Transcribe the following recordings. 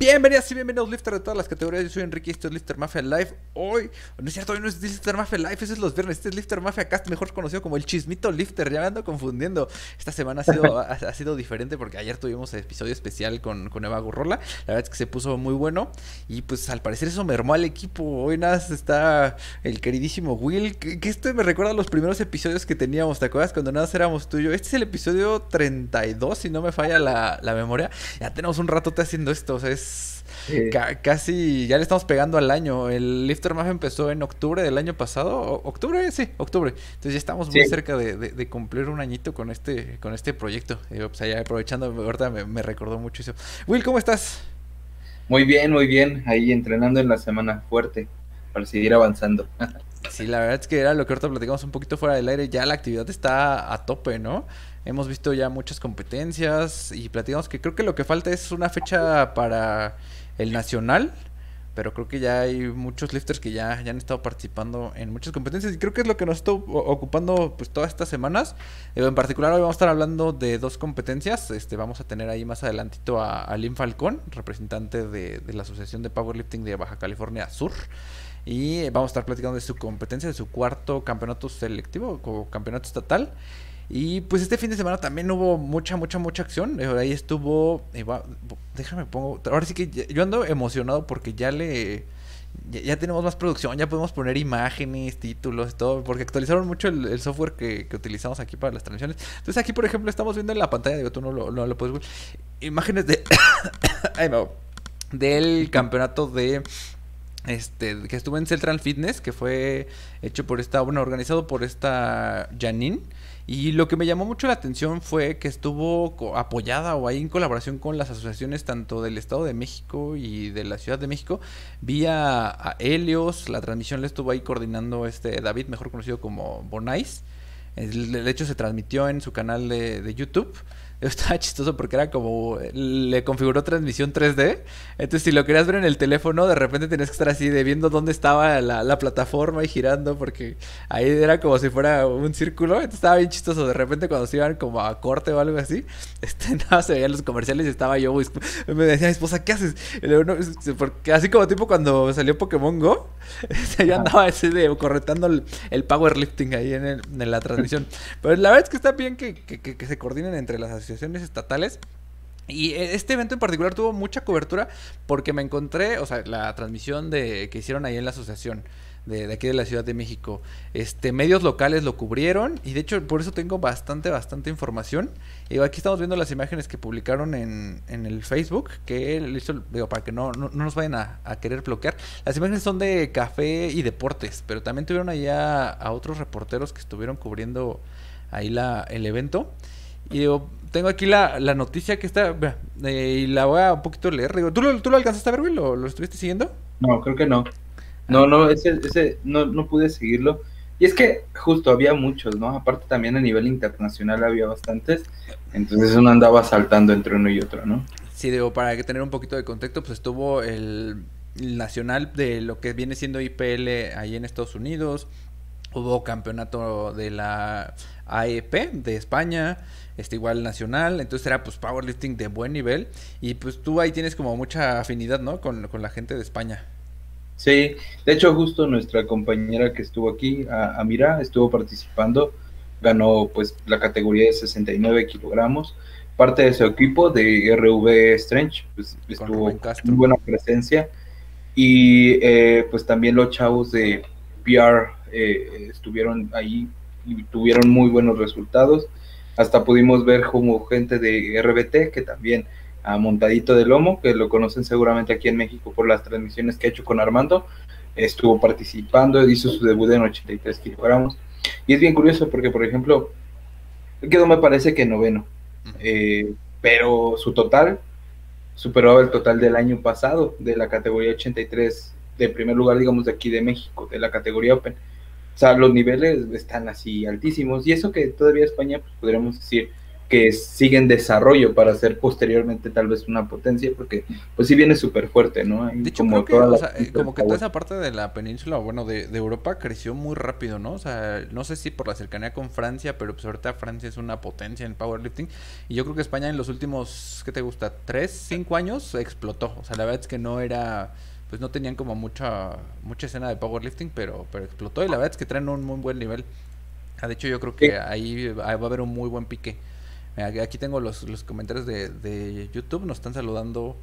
Bienvenidas y bienvenidos Lifter de todas las categorías. Yo soy Enrique y esto es Lifter Mafia Live. Hoy, no es cierto, hoy no es Lifter Mafia Live, ese es los viernes. Este es Lifter Mafia Cast, mejor conocido como el Chismito Lifter. Ya me ando confundiendo. Esta semana ha sido, ha, sido diferente porque ayer tuvimos el episodio especial con, con Eva Gurrola. La verdad es que se puso muy bueno. Y pues al parecer eso mermó al equipo. Hoy nada está el queridísimo Will. Que, este me recuerda a los primeros episodios que teníamos. ¿Te acuerdas cuando nada éramos tú y yo? Este es el episodio 32, si no me falla la, la memoria. Ya tenemos un rato haciendo esto. O sea, es casi ya le estamos pegando al año. El Lifter Mafia empezó en octubre del año pasado. ¿Octubre? Sí, octubre. Entonces ya estamos muy cerca de, cumplir un añito con este, con este proyecto. pues allá aprovechando, ahorita me, recordó mucho eso. Will, ¿cómo estás? Muy bien, muy bien. Ahí entrenando en la semana fuerte para seguir avanzando. Sí, la verdad es que era lo que ahorita platicamos un poquito fuera del aire. Ya la actividad está a tope, ¿no? Hemos visto ya muchas competencias y platicamos que creo que lo que falta es una fecha para el nacional, pero creo que ya hay muchos lifters que ya, ya han estado participando en muchas competencias y creo que es lo que nos está ocupando pues todas estas semanas. Eh, en particular hoy vamos a estar hablando de dos competencias. Este, vamos a tener ahí más adelantito a, a Lynn Falcón, representante de, de la Asociación de Powerlifting de Baja California Sur. Y vamos a estar platicando de su competencia, de su cuarto campeonato selectivo o campeonato estatal. Y pues este fin de semana también hubo mucha, mucha, mucha acción. Eh, ahí estuvo. déjame pongo. Ahora sí que yo ando emocionado porque ya le. Ya, tenemos más producción, ya podemos poner imágenes, títulos, todo, porque actualizaron mucho el, software que, utilizamos aquí para las transmisiones. Entonces aquí, por ejemplo, estamos viendo en la pantalla, digo, tú no lo, no lo puedes ver, imágenes de... del campeonato de este que estuvo en Central Fitness, que fue hecho por esta, bueno, organizado por esta Janine. Y lo que me llamó mucho la atención fue que estuvo apoyada o ahí en colaboración con las asociaciones tanto del Estado de México y de la Ciudad de México, vía a Helios, la transmisión le estuvo ahí coordinando este David, mejor conocido como Bonais. El, hecho se transmitió en su canal de, de YouTube. Estaba chistoso porque era como. Le configuró transmisión 3D. Entonces, si lo querías ver en el teléfono, de repente tenías que estar así de viendo dónde estaba la, plataforma y girando. Porque ahí era como si fuera un círculo. Entonces, estaba bien chistoso. De repente, cuando se iban como a corte o algo así, este, nada, se veían los comerciales y estaba yo. Me decía mi esposa, ¿qué haces? porque así como tipo cuando salió Pokémon Go, este, yo andaba así de corretando el, powerlifting ahí en, la transmisión. Pero la verdad es que está bien que, que se coordinen entre las estatales. Y este evento en particular tuvo mucha cobertura porque me encontré, o sea, la transmisión de que hicieron ahí en la asociación de, aquí de la Ciudad de México. Este, medios locales lo cubrieron y de hecho por eso tengo bastante, bastante información. Y aquí estamos viendo las imágenes que publicaron en, en el Facebook, que hizo, digo, para que no, no, nos vayan a, querer bloquear. Las imágenes son de café y deportes, pero también tuvieron allá a otros reporteros que estuvieron cubriendo ahí la, el evento. Y digo, tengo aquí la, la noticia que está, eh, y la voy a un poquito leer. Digo, ¿tú, lo, ¿Tú lo alcanzaste a ver, güey? ¿Lo, estuviste siguiendo? No, creo que no. No, no, ese, ese no, no pude seguirlo. Y es que justo había muchos, ¿no? Aparte también a nivel internacional había bastantes. Entonces uno andaba saltando entre uno y otro, ¿no? Sí, digo, para que tener un poquito de contexto, pues estuvo el, el nacional de lo que viene siendo IPL ahí en Estados Unidos. Hubo campeonato de la AEP de España este igual nacional, entonces era pues powerlifting de buen nivel y pues tú ahí tienes como mucha afinidad, ¿no? Con, la gente de España. Sí, de hecho justo nuestra compañera que estuvo aquí, Amira, estuvo participando, ganó pues la categoría de 69 kilogramos, parte de su equipo de RV Strange, pues estuvo muy buena presencia y eh, pues también los chavos de PR eh, estuvieron ahí y tuvieron muy buenos resultados. Hasta pudimos ver como gente de RBT que también a Montadito de Lomo, que lo conocen seguramente aquí en México por las transmisiones que ha hecho con Armando, estuvo participando, hizo su debut en 83 kilogramos. Y es bien curioso porque, por ejemplo, quedó me parece que noveno, eh, pero su total superó el total del año pasado de la categoría 83, de primer lugar, digamos, de aquí de México, de la categoría Open. O sea, los niveles están así altísimos. Y eso que todavía España, pues podríamos decir, que sigue en desarrollo para ser posteriormente tal vez una potencia, porque pues sí viene súper fuerte, ¿no? de hecho, como, que, o sea, eh, como que toda esa parte de la península, bueno, de, de, Europa creció muy rápido, ¿no? O sea, no sé si por la cercanía con Francia, pero pues ahorita Francia es una potencia en powerlifting, y yo creo que España en los últimos, ¿qué te gusta? ¿Tres, cinco años? Explotó, o sea, la verdad es que no era pues no tenían como mucha mucha escena de powerlifting, pero pero explotó y la verdad es que traen un muy buen nivel. Ah, de hecho, yo creo que ahí va a haber un muy buen pique. Aquí tengo los, los comentarios de, de YouTube, nos están saludando.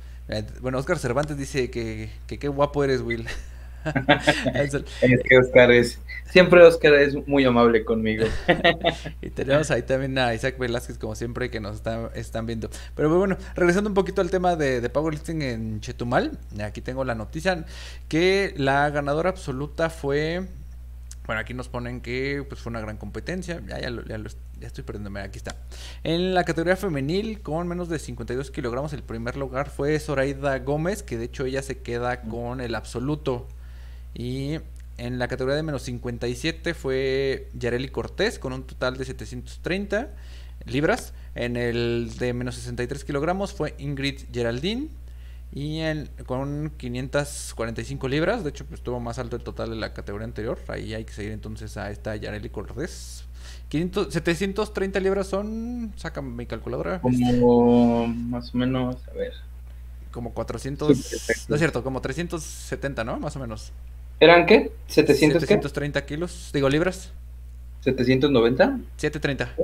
Bueno, Oscar Cervantes dice que, que qué guapo eres, Will. es que Oscar es, siempre Oscar es muy amable conmigo. y tenemos ahí también a Isaac Velázquez, como siempre, que nos están viendo. Pero bueno, regresando un poquito al tema de, de powerlifting en Chetumal, aquí tengo la noticia que la ganadora absoluta fue bueno, aquí nos ponen que pues fue una gran competencia. Ya, ya, ya, ya estoy perdiéndome. Aquí está. En la categoría femenil, con menos de 52 kilogramos, el primer lugar fue Zoraida Gómez, que de hecho ella se queda con el absoluto. Y en la categoría de menos 57 fue Yareli Cortés, con un total de 730 libras. En el de menos 63 kilogramos fue Ingrid Geraldine y en, con 545 libras, de hecho pues, estuvo más alto el total de la categoría anterior. Ahí hay que seguir entonces a esta Yareli Cortés. 730 libras son, saca mi calculadora. Como más o menos, a ver. Como 400, no es cierto, como 370, ¿no? Más o menos. ¿Eran qué? ¿700 730 kilos, digo libras. ¿790? 730.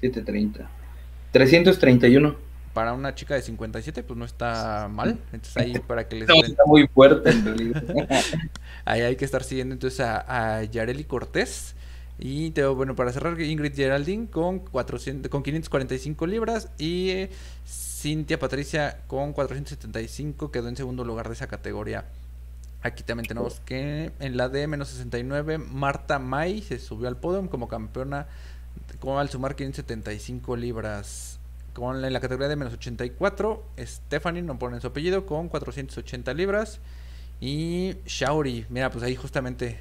730. 331 para una chica de 57, pues no está mal. Entonces ahí para que les... No, está muy fuerte en realidad. ahí hay que estar siguiendo entonces a, Yareli Cortés. Y te, bueno, para cerrar, Ingrid Geraldine con, 400, con 545 libras y eh, Cintia Patricia con 475 quedó en segundo lugar de esa categoría. Aquí también tenemos que en la de menos 69, Marta May se subió al podium como campeona con, al sumar 575 libras. Con en la categoría de menos 84, Stephanie, no ponen su apellido, con 480 libras. Y Shauri, mira, pues ahí justamente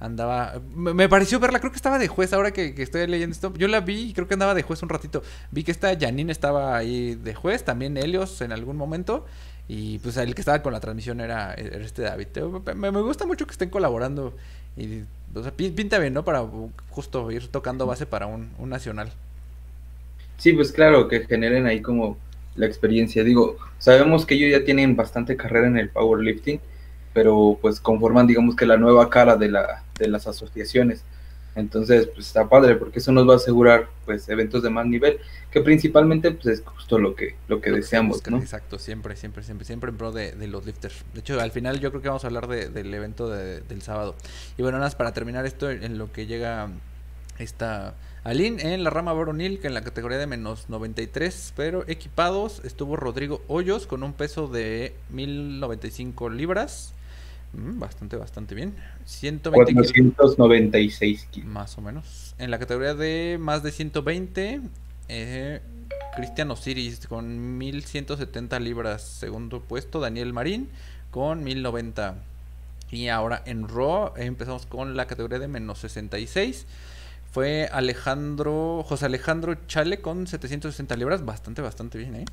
andaba. Me, pareció verla, creo que estaba de juez ahora que, estoy leyendo esto. Yo la vi y creo que andaba de juez un ratito. Vi que esta Janine estaba ahí de juez, también Helios en algún momento. Y pues el que estaba con la transmisión era, este David. Me, gusta mucho que estén colaborando. Y pinta bien, ¿no? Para justo ir tocando base para un nacional. Sí, pues claro, que generen ahí como la experiencia. Digo, sabemos que ellos ya tienen bastante carrera en el powerlifting, pero pues conforman, digamos que la nueva cara de, la, de las asociaciones. Entonces, pues está padre, porque eso nos va a asegurar, pues, eventos de más nivel, que principalmente, pues, es justo lo que, lo que deseamos, ¿no? Exacto, siempre, siempre, siempre, siempre en pro de, los lifters. De hecho, al final yo creo que vamos a hablar del evento del sábado. Y bueno, nada más para terminar esto, en lo que llega esta Aline en la rama varonil, que en la categoría de menos 93, pero equipados estuvo Rodrigo Hoyos con un peso de 1095 libras. Mm, bastante, bastante bien. 120 496 kilos. Más o menos. En la categoría de más de 120, eh, Cristian Osiris con 1170 libras. Segundo puesto, Daniel Marín con 1090. Y ahora en Raw empezamos con la categoría de menos 66 fue Alejandro, José Alejandro Chale con 760 libras, bastante, bastante bien, ¿eh?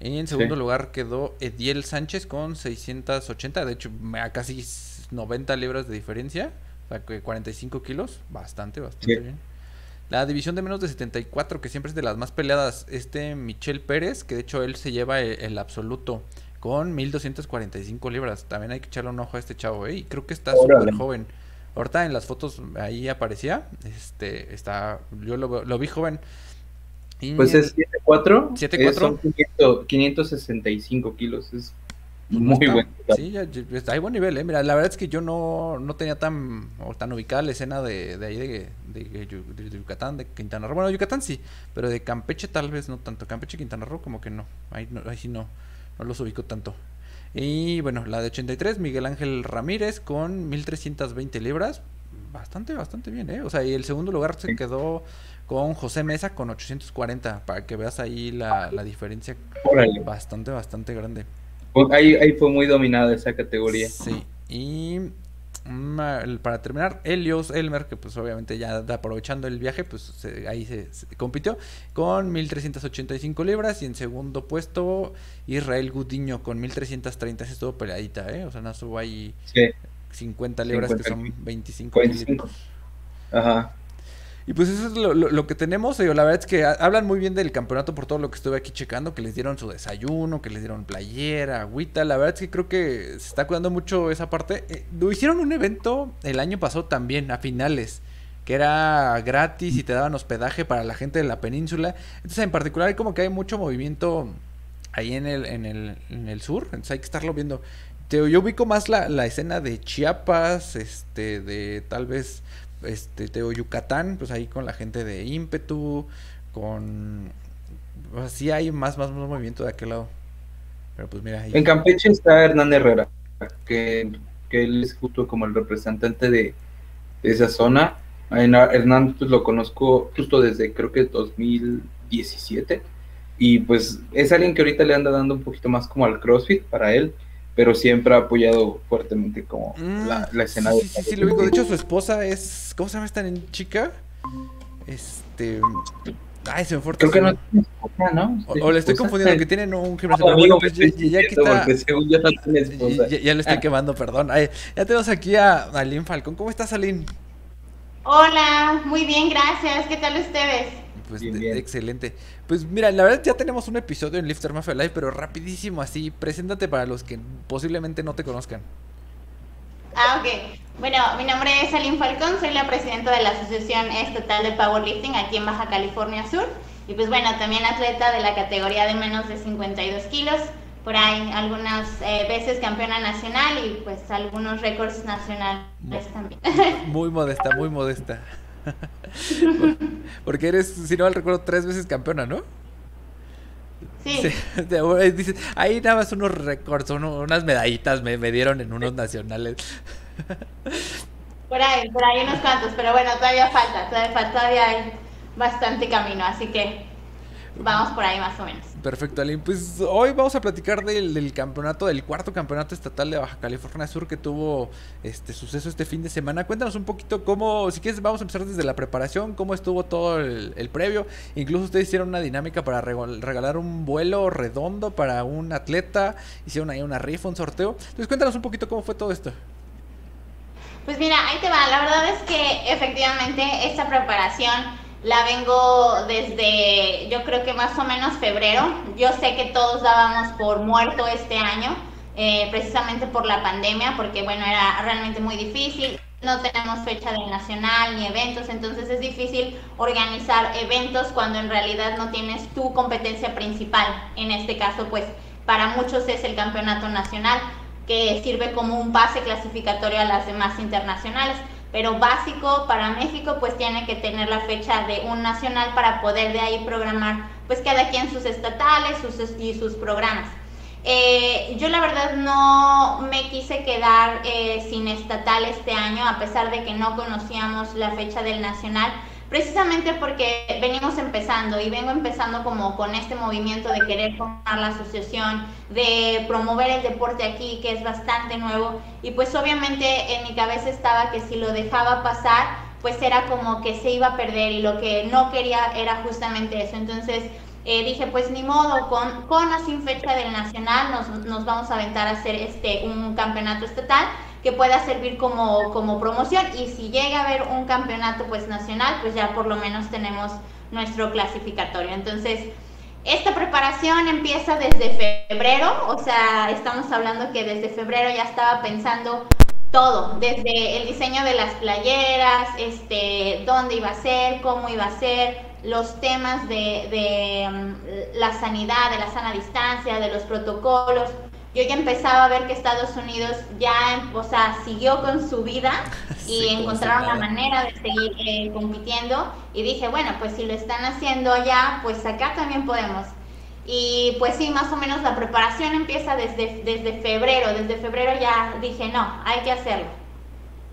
Y en segundo lugar quedó Ediel Sánchez con 680, de hecho, a casi 90 libras de diferencia, o sea, que 45 kilos, bastante, bastante bien. La división de menos de 74, que siempre es de las más peleadas, este Michel Pérez, que de hecho él se lleva el, absoluto con 1245 libras. También hay que echarle un ojo a este chavo, ¿eh? Y creo que está súper joven. Ahorita en las fotos ahí aparecía. Este, está. Yo lo, vi joven. Pues es 7'4. 7'4. Son 565 kilos. Es muy bueno. Sí, ya, hay buen nivel, ¿eh? Mira, la verdad es que yo no, no tenía tan, o tan ubicada la escena de, de ahí de, de, Yucatán, de Quintana Roo. Bueno, Yucatán sí, pero de Campeche tal vez no tanto. Campeche, Quintana Roo como que no. Ahí, no, ahí sí no, no los ubico tanto. Y bueno, la de 83, Miguel Ángel Ramírez con 1320 libras. Bastante, bastante bien, ¿eh? O sea, y el segundo lugar se quedó con José Mesa con 840, para que veas ahí la, diferencia. Bastante, bastante grande. Ahí, ahí fue muy dominada esa categoría. Sí, y para terminar, Helios Elmer, que pues obviamente ya aprovechando el viaje, pues ahí se, compitió con 1385 libras y en segundo puesto Israel Gudiño con 1330, se estuvo peleadita, ¿eh? O sea, no estuvo ahí 50 libras que son 25, 25. Ajá. Y pues eso es lo, que tenemos. la verdad es que hablan muy bien del campeonato por todo lo que estuve aquí checando, que les dieron su desayuno, que les dieron playera, agüita. La verdad es que creo que se está cuidando mucho esa parte. Eh, hicieron un evento el año pasado también, a finales, que era gratis y te daban hospedaje para la gente de la península. Entonces, en particular, como que hay mucho movimiento ahí en el, en el, en el sur. Entonces hay que estarlo viendo. Yo ubico más la, la escena de Chiapas, este, de tal vez este Teo Yucatán, pues ahí con la gente de ímpetu, con así hay más, más, movimiento de aquel lado. Pero pues mira En Campeche está Hernán Herrera, que, que él es justo como el representante de, esa zona. Hernán pues lo conozco justo desde creo que 2017 y pues es alguien que ahorita le anda dando un poquito más como al CrossFit para él pero siempre ha apoyado fuertemente como mm, la, escena sí, de... Sí, sí, lo digo. De hecho, su esposa es... ¿Cómo se llama esta chica? Este... Ay, se me fue Creo que no tiene esposa, ¿no? O, le estoy confundiendo, que tienen un gimnasio. Ah, bueno, pues ya, ya, quita... ya, ya, le estoy ah. quemando, perdón. Ay, ya tenemos aquí a Aline Falcón. ¿Cómo estás, Aline? Hola, muy bien, gracias. ¿Qué tal ustedes? Pues excelente. Pues mira, la verdad ya tenemos un episodio en Lifter Mafia Live, pero rapidísimo así. Preséntate para los que posiblemente no te conozcan. Ah, ok. Bueno, mi nombre es Aline Falcón, soy la presidenta de la Asociación Estatal de Powerlifting aquí en Baja California Sur. Y pues bueno, también atleta de la categoría de menos de 52 kilos. Por ahí algunas eh, veces campeona nacional y pues algunos récords nacionales también. Muy modesta, muy modesta. Porque eres, si no mal recuerdo, tres veces campeona, ¿no? Sí. ahí nada más unos récords, unas medallitas me, me dieron en unos nacionales. Por ahí, por ahí unos cuantos, pero bueno, todavía falta, todavía, falta, todavía hay bastante camino, así que vamos por ahí más o menos. Perfecto, Aline. Pues hoy vamos a platicar del, campeonato, del cuarto campeonato estatal de Baja California Sur que tuvo este suceso este fin de semana. Cuéntanos un poquito cómo, si quieres, vamos a empezar desde la preparación, cómo estuvo todo el, previo. Incluso ustedes hicieron una dinámica para regalar un vuelo redondo para un atleta, hicieron ahí una rifa, un sorteo. Entonces cuéntanos un poquito cómo fue todo esto. Pues mira, ahí te va. La verdad es que efectivamente esta preparación la vengo desde, yo creo que más o menos febrero. Yo sé que todos dábamos por muerto este año, eh, precisamente por la pandemia, porque bueno, era realmente muy difícil. No tenemos fecha del nacional ni eventos, entonces es difícil organizar eventos cuando en realidad no tienes tu competencia principal. En este caso, pues para muchos es el campeonato nacional, que sirve como un pase clasificatorio a las demás internacionales pero básico para México pues tiene que tener la fecha de un nacional para poder de ahí programar pues cada quien sus estatales sus, y sus programas. Eh, yo la verdad no me quise quedar eh, sin estatal este año a pesar de que no conocíamos la fecha del nacional precisamente porque venimos empezando y vengo empezando como con este movimiento de querer formar la asociación, de promover el deporte aquí, que es bastante nuevo, y pues obviamente en mi cabeza estaba que si lo dejaba pasar, pues era como que se iba a perder y lo que no quería era justamente eso. Entonces eh, dije, pues ni modo, con, con o sin fecha del nacional nos, nos vamos a aventar a hacer este, un campeonato estatal que pueda servir como, como promoción. Y si llega a haber un campeonato pues nacional, pues ya por lo menos tenemos nuestro clasificatorio. Entonces, esta preparación empieza desde febrero, o sea, estamos hablando que desde febrero ya estaba pensando todo, desde el diseño de las playeras, este, dónde iba a ser, cómo iba a ser, los temas de, de um, la sanidad, de la sana distancia, de los protocolos, yo ya empezaba a ver que Estados Unidos ya, o sea, siguió con su vida y encontraron la manera de seguir eh, compitiendo y dije, bueno, pues si lo están haciendo allá, pues acá también podemos. Y pues sí, más o menos la preparación empieza desde, desde febrero, desde febrero ya dije, no, hay que hacerlo.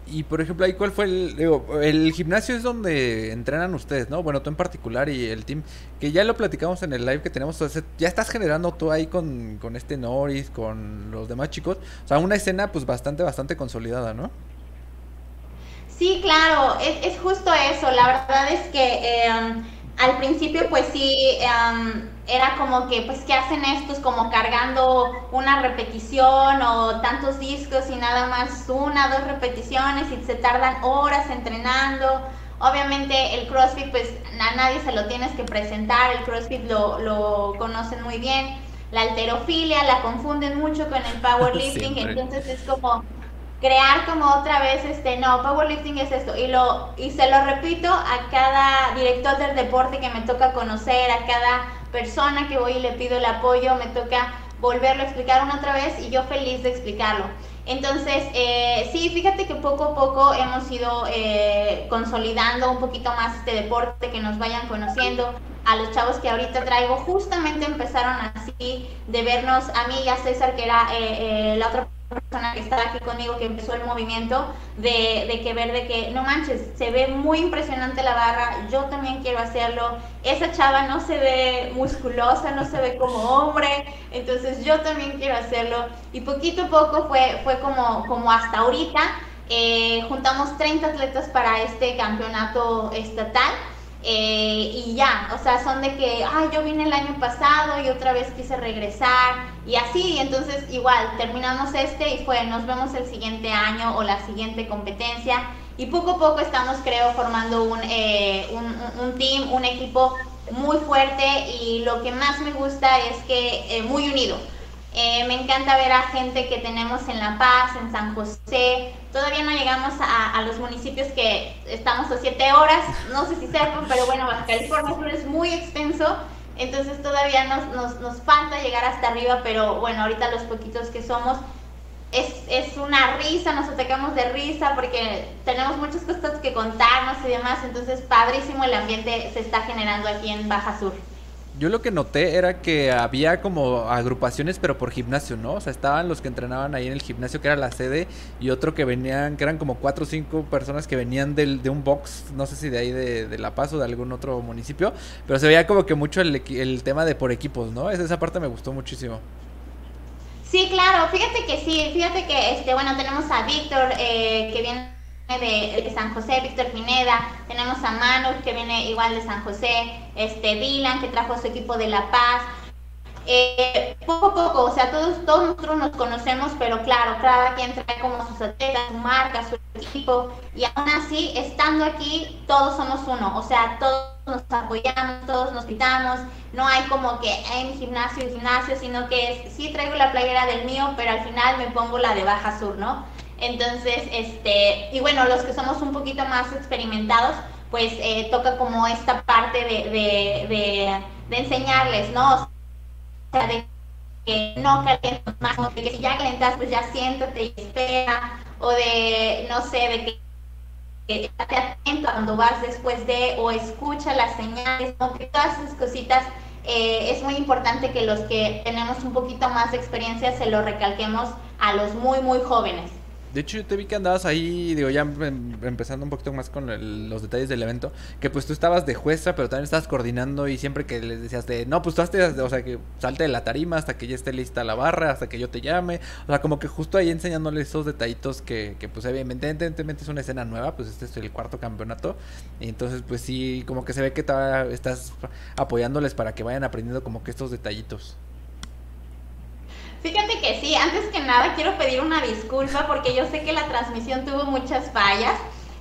Y por ejemplo, ahí cuál fue el, digo, el gimnasio es donde entrenan ustedes, ¿no? Bueno, tú en particular y el team, que ya lo platicamos en el live que tenemos, ya estás generando tú ahí con, con este Norris, con los demás chicos, o sea, una escena pues bastante, bastante consolidada, ¿no? Sí, claro, es, es justo eso. La verdad es que em, al principio pues sí em, era como que pues qué hacen estos como cargando una repetición o tantos discos y nada más una, dos repeticiones y se tardan horas entrenando. Obviamente el CrossFit pues a nadie se lo tienes que presentar, el CrossFit lo, lo conocen muy bien. La alterofilia la confunden mucho con el powerlifting, entonces es como crear como otra vez este no powerlifting es esto y lo y se lo repito a cada director del deporte que me toca conocer a cada persona que voy y le pido el apoyo me toca volverlo a explicar una otra vez y yo feliz de explicarlo. Entonces eh, sí fíjate que poco a poco hemos ido eh, consolidando un poquito más este deporte que nos vayan conociendo. A los chavos que ahorita traigo justamente empezaron así de vernos a mí y a César que era eh, la otra persona que estaba aquí conmigo que empezó el movimiento de, de, que ver de que no manches, se ve muy impresionante la barra, yo también quiero hacerlo, esa chava no se ve musculosa, no se ve como hombre, entonces yo también quiero hacerlo y poquito a poco fue, fue como, como hasta ahorita, eh, juntamos 30 atletas para este campeonato estatal eh, y ya, o sea, son de que, ay, yo vine el año pasado y otra vez quise regresar y así, y entonces igual, terminamos este y fue, nos vemos el siguiente año o la siguiente competencia y poco a poco estamos, creo, formando un, eh, un, un team, un equipo muy fuerte y lo que más me gusta es que eh, muy unido. Eh, me encanta ver a gente que tenemos en La Paz, en San José. Todavía no llegamos a, los municipios que estamos a siete horas. No sé si sepan, pero bueno, Baja California Sur es muy extenso. Entonces todavía nos, falta llegar hasta arriba, pero bueno, ahorita los poquitos que somos, es, es una risa, nos atacamos de risa porque tenemos muchas cosas que contarnos y demás. Entonces, padrísimo el ambiente se está generando aquí en Baja Sur. Yo lo que noté era que había como agrupaciones, pero por gimnasio, ¿no? O sea, estaban los que entrenaban ahí en el gimnasio, que era la sede, y otro que venían, que eran como cuatro o cinco personas que venían del, de un box, no sé si de ahí de, La Paz o de algún otro municipio, pero se veía como que mucho el, el tema de por equipos, ¿no? Esa parte me gustó muchísimo. Sí, claro, fíjate que sí, fíjate que, este, bueno, tenemos a Víctor, eh, que viene de, San José, Víctor Pineda, tenemos a Manu que viene igual de San José, este Dylan que trajo su equipo de La Paz. Eh, poco a poco, o sea, todos, todos nosotros nos conocemos, pero claro, cada quien trae como sus atletas, su marca, su equipo, y aún así, estando aquí, todos somos uno, o sea, todos nos apoyamos, todos nos quitamos, no hay como que en gimnasio y gimnasio, sino que es, sí traigo la playera del mío, pero al final me pongo la de Baja Sur, ¿no? Entonces, este, y bueno, los que somos un poquito más experimentados, pues eh, toca como esta parte de, de, de, enseñarles, ¿no? O sea, de que no calientas más, de que si ya calentas, pues ya siéntate y espera, o de, no sé, de que, estate atento cuando vas después de, o escucha las señales, ¿no? que todas esas cositas eh, es muy importante que los que tenemos un poquito más de experiencia se lo recalquemos a los muy, muy jóvenes. De hecho, yo te vi que andabas ahí, digo, ya em, empezando un poquito más con los detalles del evento, que pues tú estabas de jueza, pero también estabas coordinando y siempre que les decías de, no, pues tú hazte, o sea, que salte de la tarima hasta que ya esté lista la barra, hasta que yo te llame, o sea, como que justo ahí enseñándoles esos detallitos que, que pues evidentemente es una escena nueva, pues este es el cuarto campeonato, y entonces pues sí, como que se ve que estás apoyándoles para que vayan aprendiendo como que estos detallitos. Fíjate que sí, antes que nada quiero pedir una disculpa porque yo sé que la transmisión tuvo muchas fallas.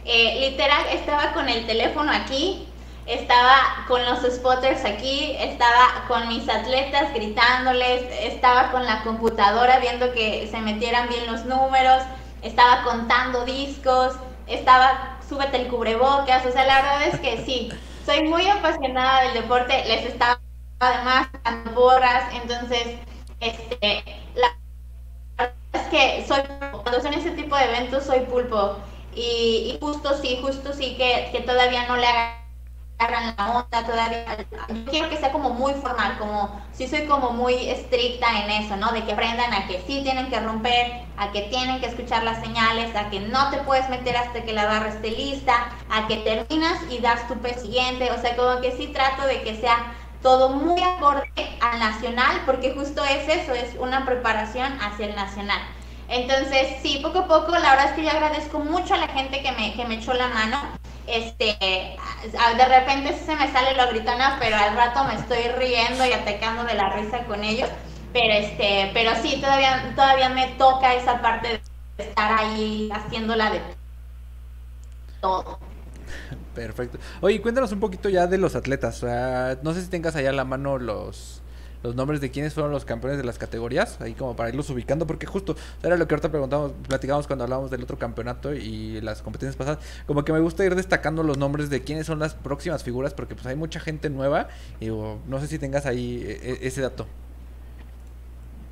Eh, literal, estaba con el teléfono aquí, estaba con los spotters aquí, estaba con mis atletas gritándoles, estaba con la computadora viendo que se metieran bien los números, estaba contando discos, estaba, súbete el cubrebocas, o sea, la verdad es que sí, soy muy apasionada del deporte, les estaba además borras, entonces este, la es que soy, cuando son ese tipo de eventos soy pulpo y, justo sí, justo sí que, que, todavía no le agarran la onda, todavía, yo quiero que sea como muy formal, como, sí soy como muy estricta en eso, ¿no? De que aprendan a que sí tienen que romper, a que tienen que escuchar las señales, a que no te puedes meter hasta que la barra esté lista, a que terminas y das tu pez siguiente, o sea, como que sí trato de que sea todo muy acorde al nacional, porque justo es eso, es una preparación hacia el nacional. Entonces, sí, poco a poco, la verdad es que yo agradezco mucho a la gente que me, que me echó la mano. Este, de repente se me sale lo gritona, pero al rato me estoy riendo y atacando de la risa con ellos. Pero este, pero sí, todavía, todavía me toca esa parte de estar ahí haciéndola de todo. Perfecto. Oye, cuéntanos un poquito ya de los atletas. no sé si tengas allá a la mano los, los nombres de quiénes fueron los campeones de las categorías, ahí como para irlos ubicando, porque justo era lo que ahorita preguntamos, platicamos cuando hablábamos del otro campeonato y las competencias pasadas, como que me gusta ir destacando los nombres de quiénes son las próximas figuras, porque pues hay mucha gente nueva, y no sé si tengas ahí e, e, ese dato.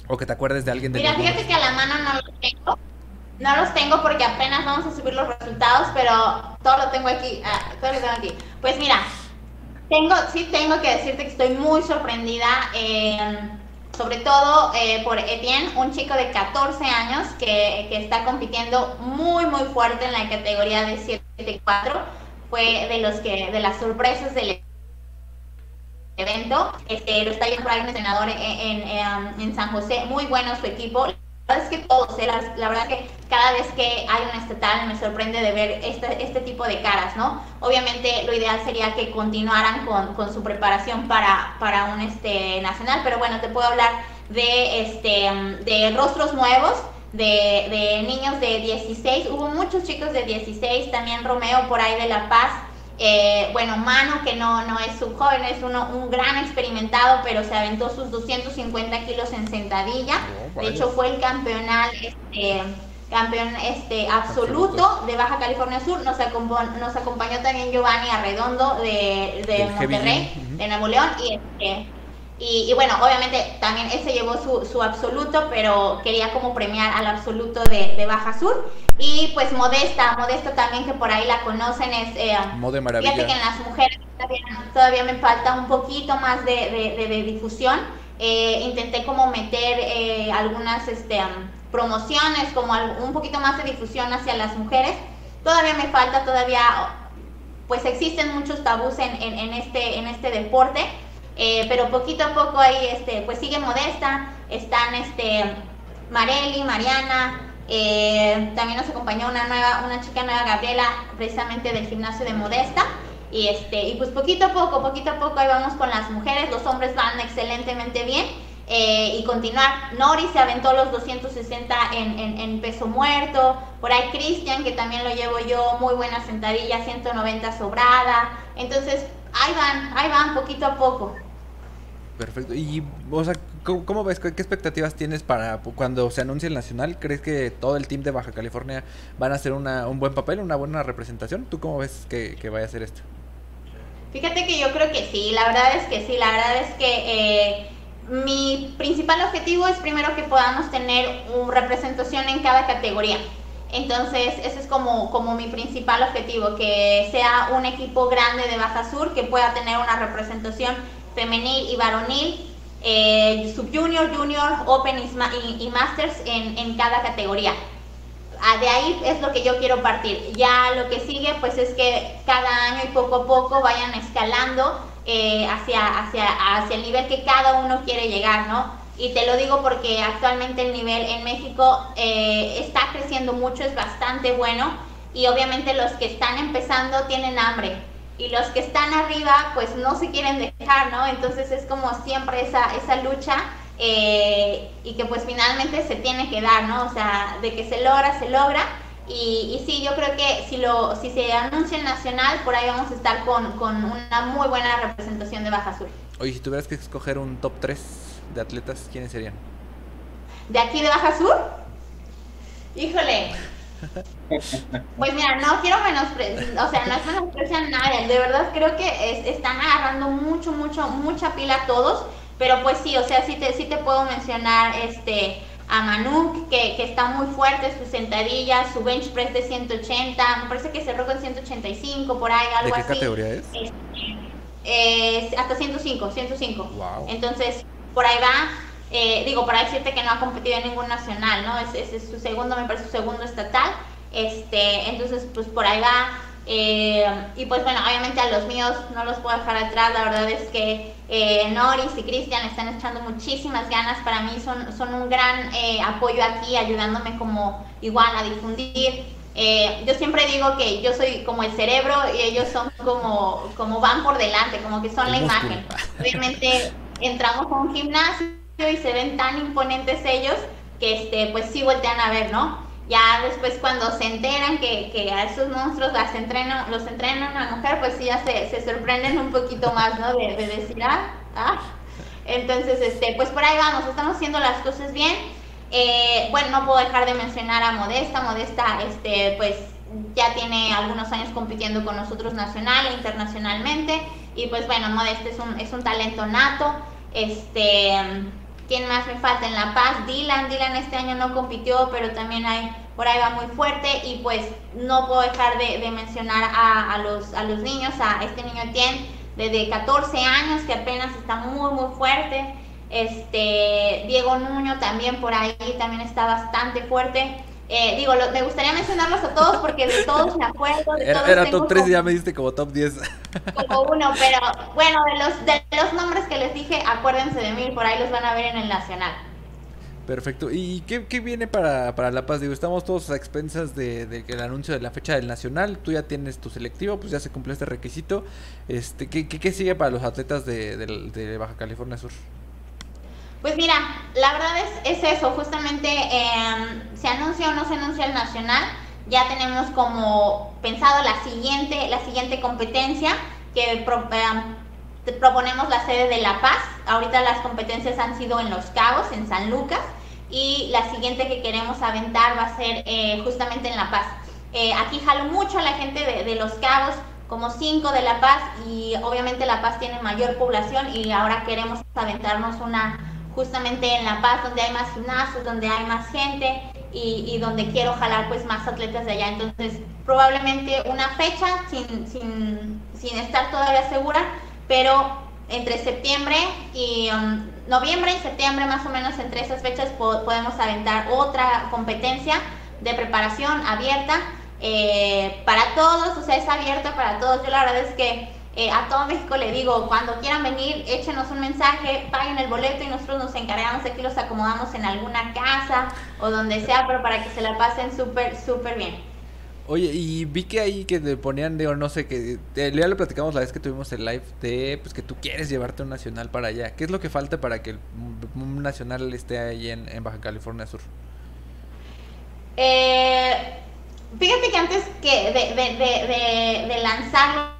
O que te acuerdes de alguien de Mira, fíjate que a la mano no los tengo. No los tengo porque apenas vamos a subir los resultados, pero todo lo tengo aquí. Ah, todo lo tengo aquí. Pues mira, tengo, sí tengo que decirte que estoy muy sorprendida, em, sobre todo eh, por Etienne, un chico de 14 años que, está compitiendo muy, muy fuerte en la categoría de 7-4. Fue de los que, de las sorpresas del evento. Este, lo está ahí un entrenador en, en, en San José, muy bueno su equipo verdad es que todos, ¿eh? la, verdad que cada vez que hay un estatal me sorprende de ver este, este tipo de caras, ¿no? Obviamente lo ideal sería que continuaran con, con su preparación para, para un este, nacional, pero bueno, te puedo hablar de, este, de rostros nuevos, de, de niños de 16, hubo muchos chicos de 16, también Romeo por ahí de La Paz, eh, bueno, Mano, que no, no es su joven, es uno, un gran experimentado, pero se aventó sus 250 kilos en sentadilla. Oh, de hecho, fue el campeonal, este, campeón este, absoluto, de Baja California Sur. Nos, nos acompañó también Giovanni Arredondo de, de Monterrey, de Nuevo León. Y este, y, bueno, obviamente también ese llevó su, su, absoluto, pero quería como premiar al absoluto de, de, Baja Sur. Y pues Modesta, Modesta también que por ahí la conocen es... Eh, Mode Maravilla. Fíjate que en las mujeres todavía, me falta un poquito más de, de, de difusión. Eh, intenté como meter eh, algunas este, promociones, como un poquito más de difusión hacia las mujeres. Todavía me falta, todavía pues existen muchos tabús en, en, en este, en este deporte eh, pero poquito a poco ahí, este, pues sigue Modesta, están este, Mareli, Mariana, eh, también nos acompañó una nueva, una chica nueva, Gabriela, precisamente del gimnasio de Modesta. Y, este, y pues poquito a poco, poquito a poco ahí vamos con las mujeres, los hombres van excelentemente bien. Eh, y continuar, Nori se aventó los 260 en, en, en peso muerto, por ahí Cristian, que también lo llevo yo, muy buena sentadilla, 190 sobrada, entonces ahí van, ahí van poquito a poco. Perfecto. Y, o sea, ¿cómo, ves? ¿Qué expectativas tienes para cuando se anuncie el Nacional? ¿Crees que todo el team de Baja California van a hacer una, un buen papel, una buena representación? ¿Tú cómo ves que, vaya a ser esto? Fíjate que yo creo que sí, la verdad es que sí, la verdad es que eh, mi principal objetivo es primero que podamos tener una representación en cada categoría. Entonces, ese es como, como mi principal objetivo, que sea un equipo grande de Baja Sur que pueda tener una representación femenil y varonil, eh, subjunior, junior, open y, masters en, en, cada categoría. Ah, de ahí es lo que yo quiero partir. Ya lo que sigue pues es que cada año y poco a poco vayan escalando eh, hacia, hacia, hacia el nivel que cada uno quiere llegar, ¿no? Y te lo digo porque actualmente el nivel en México eh, está creciendo mucho, es bastante bueno y obviamente los que están empezando tienen hambre y los que están arriba pues no se quieren dejar, ¿no? Entonces es como siempre esa, esa lucha eh, y que pues finalmente se tiene que dar, ¿no? O sea, de que se logra, se logra. Y, y sí, yo creo que si, lo, si se anuncia el nacional, por ahí vamos a estar con, con una muy buena representación de Baja Sur. Oye, si tuvieras que escoger un top 3 de atletas, ¿quiénes serían? ¿De aquí de Baja Sur? Híjole, pues mira, no quiero menospreciar, o sea, no es menospreciar a nadie, de verdad creo que están agarrando mucho, mucho, mucha pila todos, pero pues sí, o sea, sí te, sí te puedo mencionar este a Manuk, que, que está muy fuerte, su sentadilla, su bench press de 180, me parece que cerró con 185, por ahí, algo ¿De qué categoría es? Este, hasta 105, 105. Entonces, por ahí va. Eh, digo, para decirte que no ha competido en ningún nacional, ¿no? Ese es, su segundo, me parece su segundo estatal. Este, entonces, pues por ahí va. Eh, y pues bueno, obviamente a los míos no los puedo dejar atrás, la verdad es que eh, Noris y Cristian están echando muchísimas ganas, para mí son, son un gran eh, apoyo aquí, ayudándome como igual a difundir. yo siempre digo que yo soy como el cerebro y ellos son como, como van por delante, como que son la imagen. Obviamente entramos a un gimnasio y se ven tan imponentes ellos que este, pues sí voltean a ver, ¿no? Ya después cuando se enteran que, que a esos monstruos las entrenan, los entrena una mujer, pues sí ya se, se sorprenden un poquito más, ¿no? De, decir, ah, ah. Entonces, este, pues por ahí vamos, estamos haciendo las cosas bien. Eh, bueno, no puedo dejar de mencionar a Modesta. Modesta, este, pues ya tiene algunos años compitiendo con nosotros nacional e internacionalmente. Y pues bueno, Modesta es un, es un talento nato. Este, ¿Quién más me falta en La Paz? Dylan. Dylan este año no compitió, pero también hay, por ahí va muy fuerte. Y pues no puedo dejar de, mencionar a, los, a los niños, a este niño Tien, desde 14 años, que apenas está muy, muy fuerte. Este, Diego Nuño también por ahí, también está bastante fuerte. Eh, digo, me gustaría mencionarlos a todos porque de todos me acuerdo. era, top 3 y ya me diste como top 10. Como uno, pero bueno, de los, de los nombres que les dije, acuérdense de mí, por ahí los van a ver en el Nacional. Perfecto. ¿Y qué, viene para, para, La Paz? Digo, estamos todos a expensas del de, anuncio de la fecha del Nacional. Tú ya tienes tu selectivo, pues ya se cumplió este requisito. Este, ¿qué, qué, sigue para los atletas de, de Baja California Sur? Pues mira, la verdad es, es eso, justamente em, se anuncia o no se anuncia el nacional, ya tenemos como pensado la siguiente, la siguiente competencia que em, proponemos la sede de La Paz. Ahorita las competencias han sido en Los Cabos, en San Lucas, y la siguiente que queremos aventar va a ser eh, justamente en La Paz. Eh, aquí jalo mucho a la gente de, de Los Cabos, como cinco de La Paz, y obviamente La Paz tiene mayor población y ahora queremos aventarnos una justamente en La Paz, donde hay más gimnasios, donde hay más gente y, donde quiero jalar pues más atletas de allá. Entonces, probablemente una fecha sin, sin, sin estar todavía segura, pero entre septiembre y um, noviembre y septiembre más o menos entre esas fechas podemos aventar otra competencia de preparación abierta eh, para todos, o sea, es abierta para todos. Yo la verdad es que eh, a todo México le digo, cuando quieran venir, échenos un mensaje, paguen el boleto y nosotros nos encargamos de que los acomodamos en alguna casa o donde sea, pero para que se la pasen súper, súper bien. Oye, y vi que ahí que te ponían de, no sé, que ya le platicamos la vez que tuvimos el live de, pues que tú quieres llevarte un nacional para allá. ¿Qué es lo que falta para que un nacional esté ahí en, Baja California Sur? Eh, fíjate que antes que de, de, de lanzarlo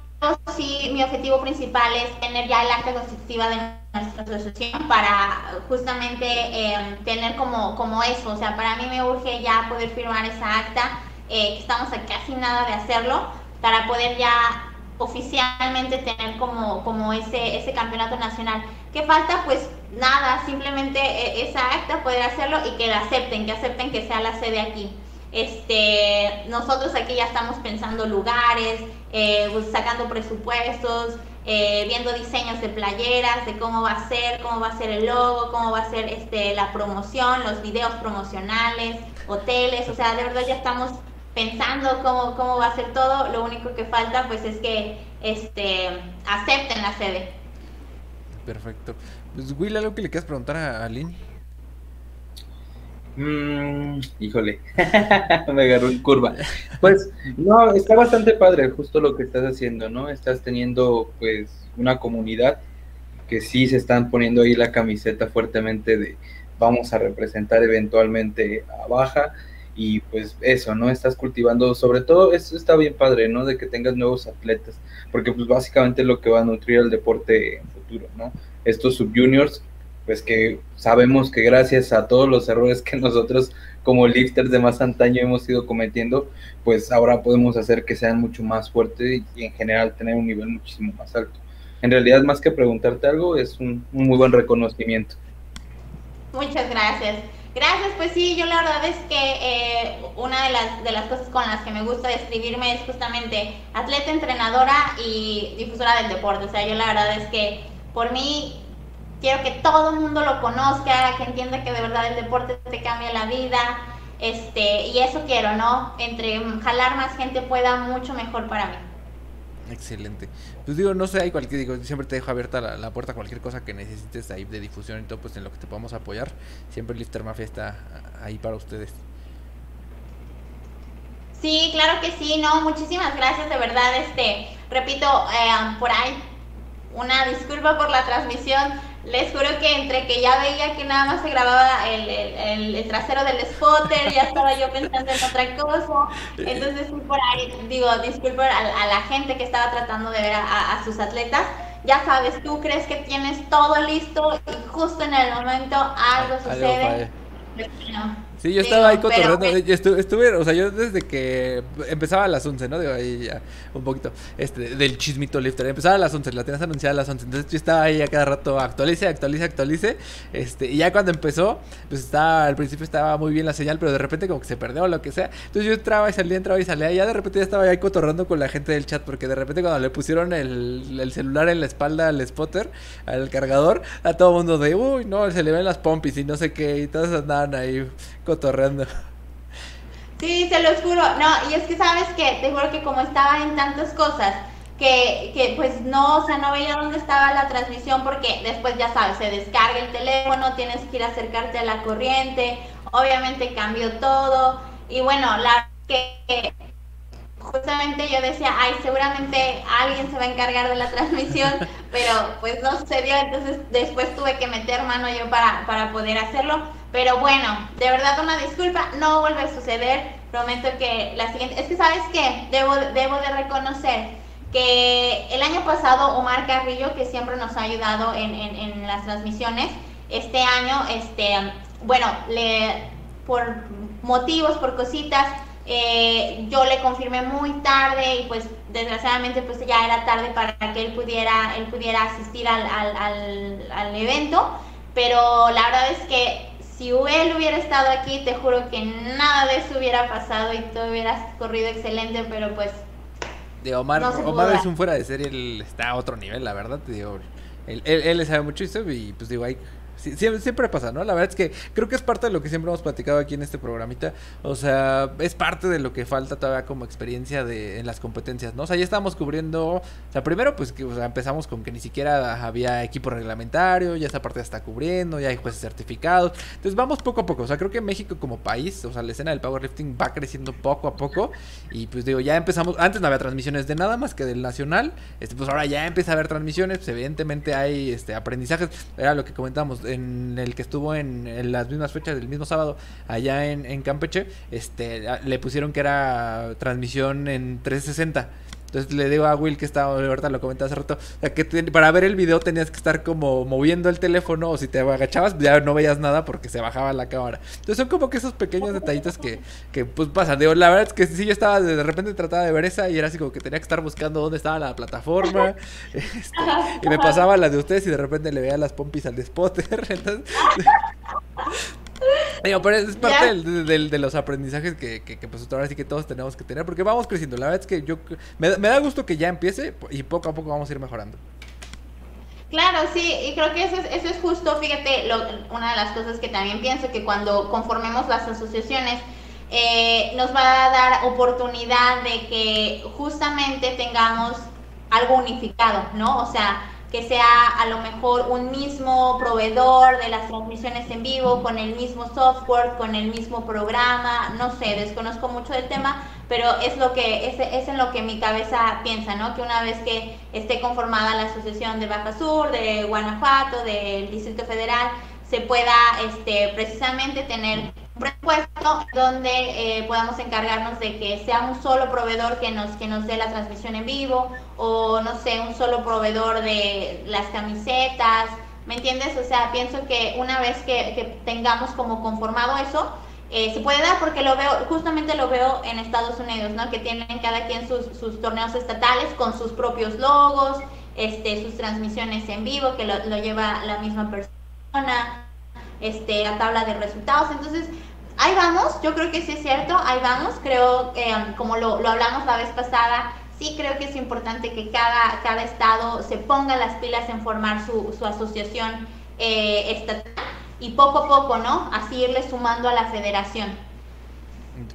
sí, mi objetivo principal es tener ya el acta constitutiva de nuestra asociación para justamente em, tener como, como eso. O sea, para mí me urge ya poder firmar esa acta, eh, estamos a casi nada de hacerlo, para poder ya oficialmente tener como, como ese, ese campeonato nacional. ¿Qué falta? Pues nada, simplemente eh, esa acta, poder hacerlo y que la acepten, que acepten que sea la sede aquí. Este, nosotros aquí ya estamos pensando lugares, eh, pues, sacando presupuestos, eh, viendo diseños de playeras, de cómo va a ser, cómo va a ser el logo, cómo va a ser este, la promoción, los videos promocionales, hoteles, o sea, de verdad ya estamos pensando cómo, cómo va a ser todo, lo único que falta pues es que este, acepten la sede. Perfecto. Pues Will, ¿algo que le quieras preguntar a Aline? Mm, híjole, me agarró en curva. Pues no, está bastante padre justo lo que estás haciendo, ¿no? Estás teniendo pues una comunidad que sí se están poniendo ahí la camiseta fuertemente de vamos a representar eventualmente a Baja y pues eso, ¿no? Estás cultivando, sobre todo eso está bien padre, ¿no? De que tengas nuevos atletas, porque pues básicamente es lo que va a nutrir el deporte en futuro, ¿no? Estos subjuniors pues que sabemos que gracias a todos los errores que nosotros como lifters de más antaño hemos ido cometiendo, pues ahora podemos hacer que sean mucho más fuertes y en general tener un nivel muchísimo más alto. En realidad, más que preguntarte algo, es un, muy buen reconocimiento. Muchas gracias. Gracias, pues sí, yo la verdad es que eh, una de las, de las cosas con las que me gusta describirme es justamente atleta, entrenadora y difusora del deporte. O sea, yo la verdad es que por mí quiero que todo el mundo lo conozca, que entienda que de verdad el deporte te cambia la vida. este, y eso quiero, ¿no? Entre jalar más gente pueda, mucho mejor para mí. Excelente. Pues digo, no sé, hay cualquier, digo, siempre te dejo abierta la, puerta a cualquier cosa que necesites ahí de difusión y todo, pues en lo que te podamos apoyar. Siempre Lifter Mafia está ahí para ustedes. Sí, claro que sí, no, muchísimas gracias, de verdad, este, repito, eh, por ahí, una disculpa por la transmisión, les juro que entre que ya veía que nada más se grababa el, el, trasero del spotter, ya estaba yo pensando en otra cosa. Entonces, por ahí, digo, disculpa a, la gente que estaba tratando de ver a, sus atletas. Ya sabes, tú crees que tienes todo listo y justo en el momento algo sucede. Sí, yo estaba ahí cotorreando. estuve, o sea, yo desde que empezaba a las 11, ¿no? Digo, ahí ya un poquito este, del chismito lifter. Empezaba a las 11, la tenías anunciada a las 11. Entonces yo estaba ahí a cada rato, actualice, actualice, actualice. Este, y ya cuando empezó, pues estaba, al principio estaba muy bien la señal, pero de repente como que se perdió o lo que sea. Entonces yo entraba y salía, entraba y salía. Y ya de repente ya estaba ahí cotorreando con la gente del chat, porque de repente cuando le pusieron el, el celular en la espalda al spotter, al cargador, a todo el mundo de, uy, no, se le ven las pompis y no sé qué. Y todos andaban ahí cotorreando. Sí, se los juro. No, y es que sabes que, te juro que como estaba en tantas cosas, que, que, pues no, o sea, no veía dónde estaba la transmisión porque después ya sabes, se descarga el teléfono, tienes que ir a acercarte a la corriente, obviamente cambió todo y bueno, la que justamente yo decía, ay, seguramente alguien se va a encargar de la transmisión, pero pues no sucedió, entonces después tuve que meter mano yo para, para poder hacerlo, pero bueno, de verdad una disculpa, no vuelve a suceder, prometo que la siguiente, es que sabes qué, debo, de reconocer que el año pasado Omar Carrillo, que siempre nos ha ayudado en, las transmisiones, este año, este, bueno, le, por motivos, por cositas, eh, yo le confirmé muy tarde y pues desgraciadamente pues ya era tarde para que él pudiera, él pudiera asistir al, al, evento, pero la verdad es que si él hubiera estado aquí, te juro que nada de eso hubiera pasado y todo hubiera corrido excelente, pero pues... De Omar, Omar es un fuera de serie, él está a otro nivel, la verdad, te digo. Él, él, él le sabe mucho y pues digo, hay siempre, pasa, ¿no? La verdad es que creo que es parte de lo que siempre hemos platicado aquí en este programita. O sea, es parte de lo que falta todavía como experiencia de, en las competencias, ¿no? O sea, ya estábamos cubriendo. O sea, primero, pues que empezamos con que ni siquiera había equipo reglamentario, ya esa parte ya está cubriendo, ya hay jueces certificados. Entonces vamos poco a poco. O sea, creo que México como país, o sea, la escena del powerlifting va creciendo poco a poco. Y pues digo, ya empezamos. Antes no había transmisiones de nada más que del nacional. Este, pues ahora ya empieza a haber transmisiones. Pues evidentemente hay este aprendizajes. Era lo que comentamos en el que estuvo en, las mismas fechas del mismo sábado allá en, en Campeche, este, le pusieron que era transmisión en 360. Entonces le digo a Will que estaba, ahorita lo comenté hace rato, que para ver el video tenías que estar como moviendo el teléfono o si te agachabas ya no veías nada porque se bajaba la cámara. Entonces son como que esos pequeños detallitos que, que pues pasan. Digo, la verdad es que sí, yo estaba, de repente trataba de ver esa y era así como que tenía que estar buscando dónde estaba la plataforma. Este, y me pasaba la de ustedes y de repente le veía las pompis al de spotter. Entonces... Digo, pero es parte de los aprendizajes que, que, pues ahora sí que todos tenemos que tener, porque vamos creciendo. La verdad es que yo me, da gusto que ya empiece y poco a poco vamos a ir mejorando. Claro, sí, y creo que eso es, eso es justo, fíjate, una de las cosas que también pienso, que cuando conformemos las asociaciones, eh, nos va a dar oportunidad de que justamente tengamos algo unificado, ¿no? O sea, que sea a lo mejor un mismo proveedor de las transmisiones en vivo, con el mismo software, con el mismo programa, no sé, desconozco mucho del tema, pero es lo que es, es en lo que mi cabeza piensa, ¿no? Que una vez que esté conformada la asociación de Baja Sur, de Guanajuato, del Distrito Federal, se pueda este, precisamente tener presupuesto donde eh, podamos encargarnos de que sea un solo proveedor que nos, que nos dé la transmisión en vivo o no sé, un solo proveedor de las camisetas, ¿me entiendes? O sea, pienso que una vez que, tengamos como conformado eso, eh, se puede dar porque lo veo, justamente lo veo en Estados Unidos, ¿no? Que tienen cada quien sus, sus torneos estatales con sus propios logos, este, sus transmisiones en vivo, que lo, lo lleva la misma persona, este, la tabla de resultados. Entonces, ahí vamos, yo creo que sí es cierto, ahí vamos. Creo, que um, como lo, lo, hablamos la vez pasada, sí creo que es importante que cada, cada estado se ponga las pilas en formar su, su asociación eh, estatal y poco a poco, ¿no? Así irle sumando a la federación.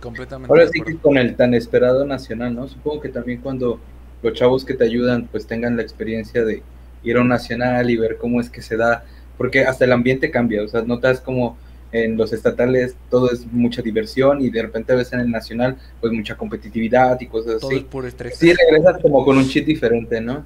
Completamente. Ahora sí que con el tan esperado nacional, ¿no? Supongo que también cuando los chavos que te ayudan pues tengan la experiencia de ir a un nacional y ver cómo es que se da, porque hasta el ambiente cambia, o sea, notas como en los estatales todo es mucha diversión y de repente ves en el nacional pues mucha competitividad y cosas todo así. Es puro estrés. Sí, regresas como con un chip diferente, ¿no?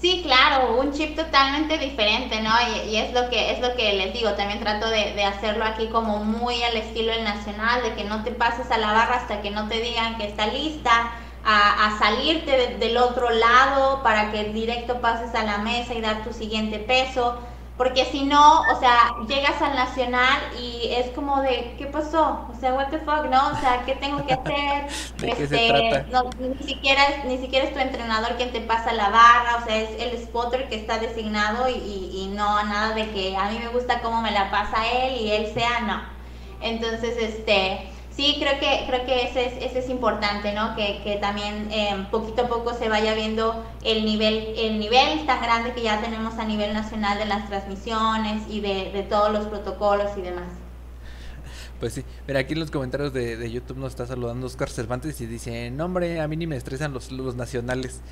Sí, claro, un chip totalmente diferente, ¿no? Y, es lo que es lo que les digo, también trato de, de, hacerlo aquí como muy al estilo del nacional, de que no te pases a la barra hasta que no te digan que está lista, a, a salirte del otro lado para que directo pases a la mesa y dar tu siguiente peso porque si no, o sea, llegas al nacional y es como de, ¿qué pasó? O sea, what the fuck, ¿no? O sea, ¿qué tengo que hacer? este, No, ni siquiera ni siquiera es tu entrenador quien te pasa la barra, o sea, es el spotter que está designado y, y, no nada de que a mí me gusta cómo me la pasa él y él sea, no. Entonces, este, Sí, creo que, creo que ese es, ese es importante, ¿no? Que, que también eh, poquito a poco se vaya viendo el nivel, el nivel tan grande que ya tenemos a nivel nacional de las transmisiones y de, de todos los protocolos y demás. Pues sí, mira, aquí en los comentarios de, de, YouTube nos está saludando Oscar Cervantes y dice, no hombre, a mí ni me estresan los, los nacionales.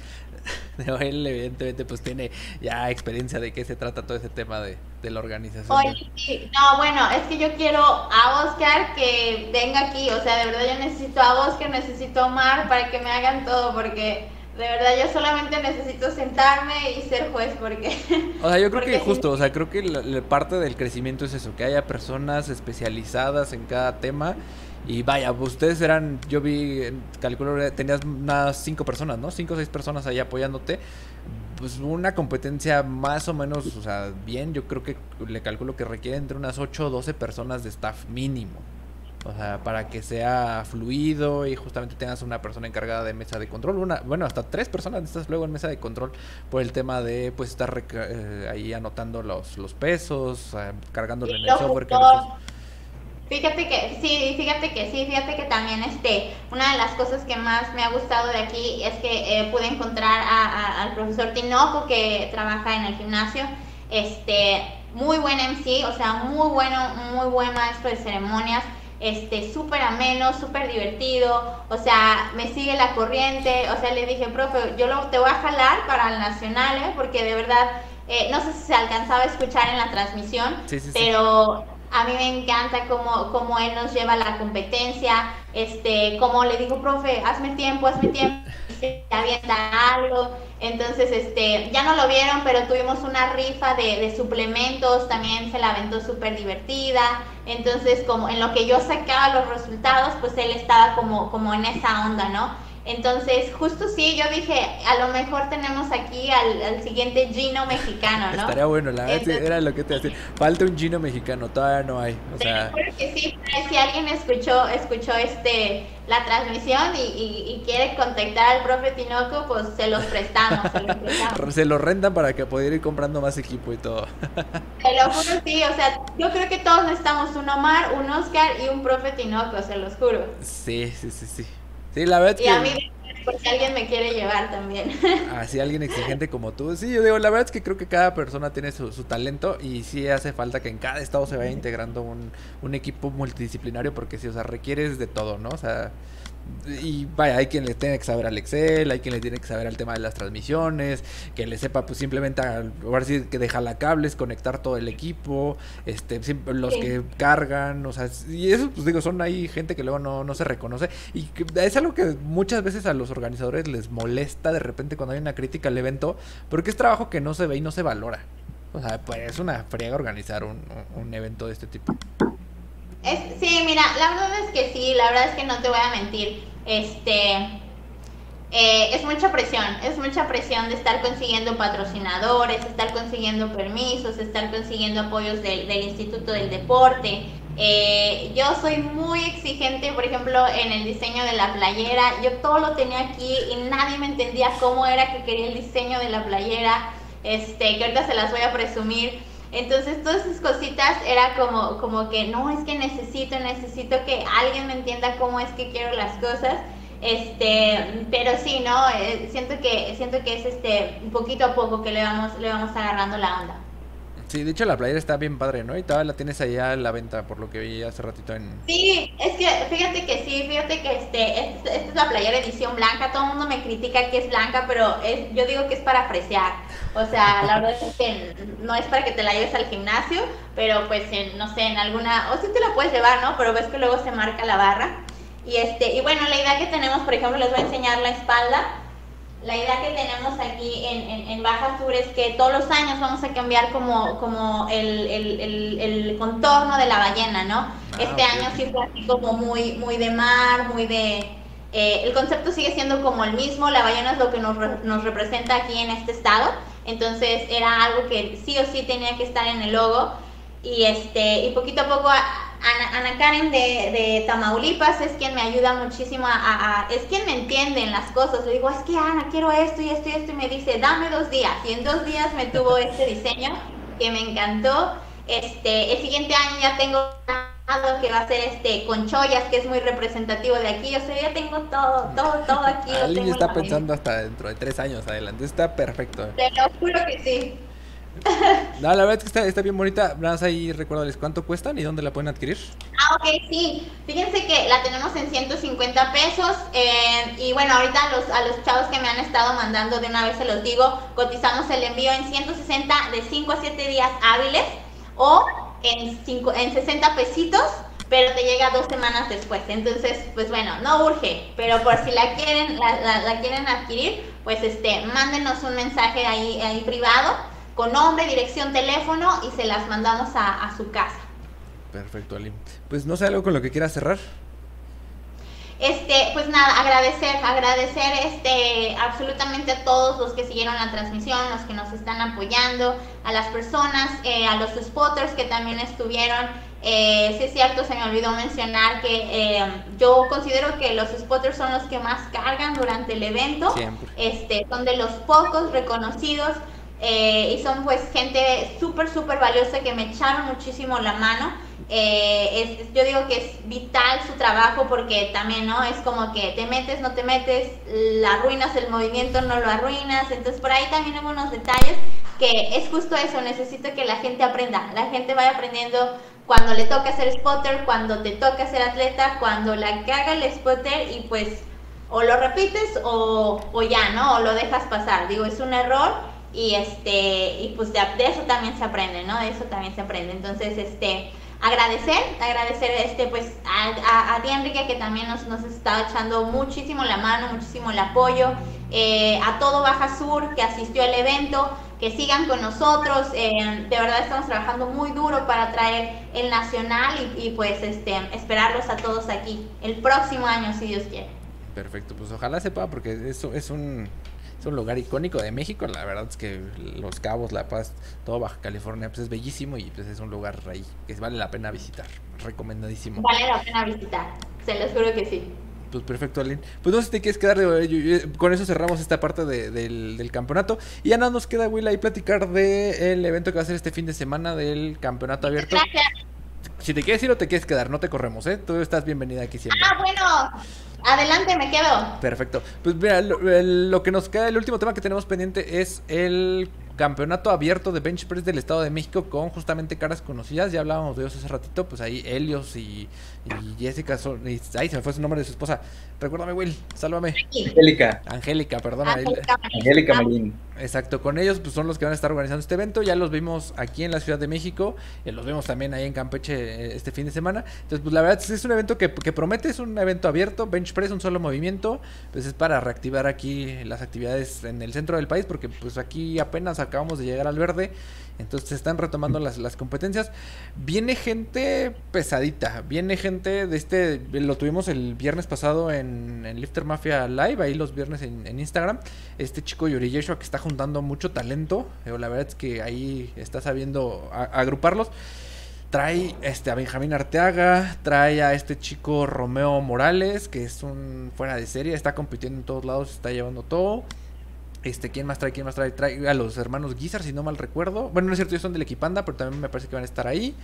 Él evidentemente pues tiene ya experiencia de qué se trata todo ese tema de, de la organización. Oye, no, bueno, es que yo quiero a Oscar que venga aquí, o sea, de verdad yo necesito a Oscar, necesito a Omar para que me hagan todo, porque de verdad, yo solamente necesito sentarme y ser juez porque... O sea, yo creo que justo, o sea, creo que la, parte del crecimiento es eso, que haya personas especializadas en cada tema. Y vaya, ustedes eran, yo vi, calculo, tenías unas cinco personas, ¿no? Cinco o seis personas ahí apoyándote. Pues una competencia más o menos, o sea, bien, yo creo que le calculo que requiere entre unas 8 o 12 personas de staff mínimo. O sea, para que sea fluido y justamente tengas una persona encargada de mesa de control. Una, bueno, hasta tres personas estás luego en mesa de control por el tema de pues estar eh, ahí anotando los, los pesos, eh, cargándole en el software que Fíjate que sí, fíjate que sí, fíjate que también este, una de las cosas que más me ha gustado de aquí es que eh, pude encontrar a, a, al profesor Tinoco que trabaja en el gimnasio, este, muy buen MC, o sea, muy bueno, muy buen maestro de ceremonias este, súper ameno, súper divertido, o sea, me sigue la corriente, o sea, le dije, profe, yo lo, te voy a jalar para el nacional, ¿eh? porque de verdad, eh, no sé si se alcanzaba a escuchar en la transmisión, pero a mí me encanta cómo, cómo él nos lleva a la competencia, este, como le digo, profe, hazme tiempo, hazme tiempo, se avienta algo, entonces, este, ya no lo vieron, pero tuvimos una rifa de, de suplementos, también se la aventó súper divertida. Entonces, como en lo que yo sacaba los resultados, pues él estaba como, como en esa onda, ¿no? Entonces, justo sí, yo dije, a lo mejor tenemos aquí al, siguiente Gino mexicano, ¿no? Estaría bueno, la verdad, era lo que te decía. Falta un Gino mexicano, todavía no hay. O sea... que sí, si alguien escuchó, escuchó este la transmisión y, quiere contactar al profe Tinoco, pues se los prestamos, se los prestamos. se los rentan para que pueda ir comprando más equipo y todo. Te lo juro, sí, o sea, yo creo que todos necesitamos un Omar, un Oscar y un profe Tinoco, se los juro. Sí, sí, sí, sí. Sí, la verdad y a mí, por si alguien me quiere llevar también. Así, alguien exigente como tú. Sí, yo digo, la verdad es que creo que cada persona tiene su, su talento y sí hace falta que en cada estado se vaya integrando un, un equipo multidisciplinario porque sí, o sea, requieres de todo, ¿no? O sea, y vaya, hay quien le tiene que saber al Excel, hay quien le tiene que saber al tema de las transmisiones, que le sepa pues simplemente ahora sí que deja la cables, conectar todo el equipo, este los que cargan, o sea, y eso pues digo, son ahí gente que luego no, no se reconoce y es algo que muchas veces a los organizadores les molesta de repente cuando hay una crítica al evento, porque es trabajo que no se ve y no se valora. O sea, pues es una friega organizar un, un evento de este tipo. Es, sí, mira, la verdad es que sí, la verdad es que no te voy a mentir. Este, eh, es mucha presión, es mucha presión de estar consiguiendo patrocinadores, estar consiguiendo permisos, estar consiguiendo apoyos del, del Instituto del Deporte. Eh, yo soy muy exigente, por ejemplo, en el diseño de la playera. Yo todo lo tenía aquí y nadie me entendía cómo era que quería el diseño de la playera. Este, que ahorita se las voy a presumir. Entonces todas esas cositas era como, como que no, es que necesito, necesito que alguien me entienda cómo es que quiero las cosas. Este, pero sí, ¿no? Eh, siento que, siento que es este, poquito a poco que le vamos, le vamos agarrando la onda. Sí, de hecho la playera está bien padre, ¿no? Y todavía la tienes allá a la venta, por lo que vi hace ratito en... Sí, es que fíjate que sí, fíjate que este, esta es la playera edición blanca, todo el mundo me critica que es blanca, pero es, yo digo que es para apreciar. O sea, la verdad es que no es para que te la lleves al gimnasio, pero pues en, no sé, en alguna, o sí te la puedes llevar, ¿no? Pero ves que luego se marca la barra. Y este, y bueno, la idea que tenemos, por ejemplo, les voy a enseñar la espalda la idea que tenemos aquí en, Baja Sur es que todos los años vamos a cambiar como, como el, contorno de la ballena, ¿no? Ah, este año sí fue así como muy, muy de mar, muy de... Eh, el concepto sigue siendo como el mismo, la ballena es lo que nos, nos representa aquí en este estado, entonces era algo que sí o sí tenía que estar en el logo y, este, y poquito a poco Ana, Karen de, Tamaulipas es quien me ayuda muchísimo a, es quien me entiende en las cosas. Le digo, es que Ana, quiero esto y esto y esto. Y me dice, dame dos días. Y en dos días me tuvo este diseño que me encantó. Este, el siguiente año ya tengo que va a ser este con chollas, que es muy representativo de aquí. O sea, ya tengo todo, todo, todo aquí. Alguien está pensando hasta dentro de tres años adelante. Está perfecto. Te lo juro que sí. No, la verdad es que está, está bien bonita. Vamos ahí recuérdales cuánto cuestan y dónde la pueden adquirir. Ah, ok, sí. Fíjense que la tenemos en 150 pesos. Eh, y bueno, ahorita a los, a los chavos que me han estado mandando, de una vez se los digo, cotizamos el envío en 160 de 5 a 7 días hábiles o en, 5, en 60 pesitos pero te llega dos semanas después. Entonces, pues bueno, no urge, pero por si la quieren, la, la, quieren adquirir, pues este, mándenos un mensaje ahí, ahí privado con nombre, dirección, teléfono y se las mandamos a, su casa. Perfecto, Alim. Pues no sé algo con lo que quieras cerrar. Este, pues nada, agradecer, agradecer este absolutamente a todos los que siguieron la transmisión, los que nos están apoyando, a las personas, eh, a los spotters que también estuvieron. Eh, sí es cierto, se me olvidó mencionar que eh, yo considero que los spotters son los que más cargan durante el evento. Siempre. Este, son de los pocos reconocidos eh, y son pues gente súper, súper valiosa que me echaron muchísimo la mano. Eh, yo digo que es vital su trabajo porque también, ¿no? Es como que te metes, no te metes, la arruinas el movimiento, no lo arruinas. Entonces por ahí también hay unos detalles que es justo eso, necesito que la gente aprenda, la gente vaya aprendiendo cuando le toca ser spotter, cuando te toca ser atleta, cuando la caga el spotter y pues o lo repites o, o ya, ¿no? O lo dejas pasar. Digo, es un error y este y pues de, eso también se aprende no de eso también se aprende. Entonces este agradecer agradecer este pues a, a, ti Enrique que también nos, nos está echando muchísimo la mano muchísimo el apoyo. Eh, a todo Baja Sur que asistió al evento que sigan con nosotros. Eh, de verdad estamos trabajando muy duro para traer el nacional y, y pues este esperarlos a todos aquí el próximo año si Dios quiere. Perfecto pues ojalá sepa porque eso es un es un lugar icónico de México. La verdad es que Los Cabos, La Paz, todo Baja California, pues es bellísimo y pues es un lugar ahí que vale la pena visitar. Recomendadísimo. Vale la pena visitar, se los juro que sí. Pues perfecto, Aline. Pues no sé si te quieres quedar, con eso cerramos esta parte del, campeonato. Y ya nada nos queda, Will, ahí platicar del evento que va a ser este fin de semana del campeonato abierto. Gracias. Si te quieres ir o te quieres quedar, no te corremos, ¿eh? Tú estás bienvenida aquí siempre. Ah, bueno. Adelante, me quedo. Perfecto. Pues mira, lo, que nos queda, el último tema que tenemos pendiente es el campeonato abierto de bench press del Estado de México con justamente caras conocidas. Ya hablábamos de ellos hace ratito, pues ahí Helios y, Jessica son. Y, se me fue su nombre de su esposa. Recuérdame, Will, sálvame. Angélica. Angélica, perdona. Angélica Marín. Exacto, con ellos pues son los que van a estar organizando este evento. Ya los vimos aquí en la Ciudad de México, y los vemos también ahí en Campeche eh, este fin de semana. Entonces, pues la verdad es un evento que, que promete, es un evento abierto, bench press, un solo movimiento. Pues es para reactivar aquí las actividades en el centro del país, porque pues aquí apenas acabamos de llegar al verde. Entonces se están retomando las, las competencias. Viene gente pesadita. Viene gente de este. Lo tuvimos el viernes pasado en, Lifter Mafia Live. Ahí los viernes en, Instagram. Este chico Yuri Yeshua que está juntando mucho talento. Pero la verdad es que ahí está sabiendo agruparlos. Trae este, a Benjamín Arteaga, trae a este chico Romeo Morales, que es un fuera de serie, está compitiendo en todos lados, está llevando todo. Este, ¿quién más trae? ¿Quién más trae? Trae a los hermanos Guizar, si no mal recuerdo. Bueno, no es cierto, ellos son del Equipanda, pero también me parece que van a estar ahí.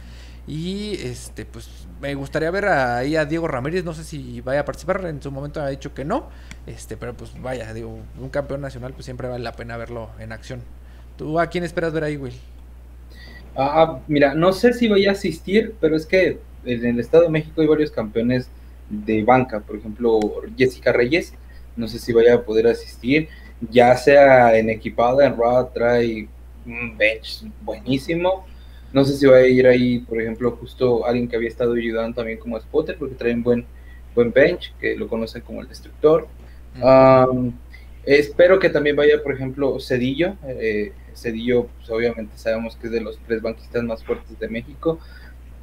Y este, pues me gustaría ver ahí a Diego Ramírez, no sé si vaya a participar, en su momento ha dicho que no. Este, pero pues vaya, digo, un campeón nacional pues siempre vale la pena verlo en acción. ¿Tú a quién esperas ver ahí, Will? Ah, mira, no sé si voy a asistir, pero es que en el Estado de México hay varios campeones de banca, por ejemplo, Jessica Reyes, no sé si vaya a poder asistir, ya sea en equipada, en Raw trae un bench buenísimo, no sé si va a ir ahí, por ejemplo, justo alguien que había estado ayudando también como spotter, porque trae un buen, buen bench, que lo conocen como el destructor. espero que también vaya, por ejemplo, Cedillo. Eh, Cedillo, pues, obviamente sabemos que es de los tres banquistas más fuertes de México.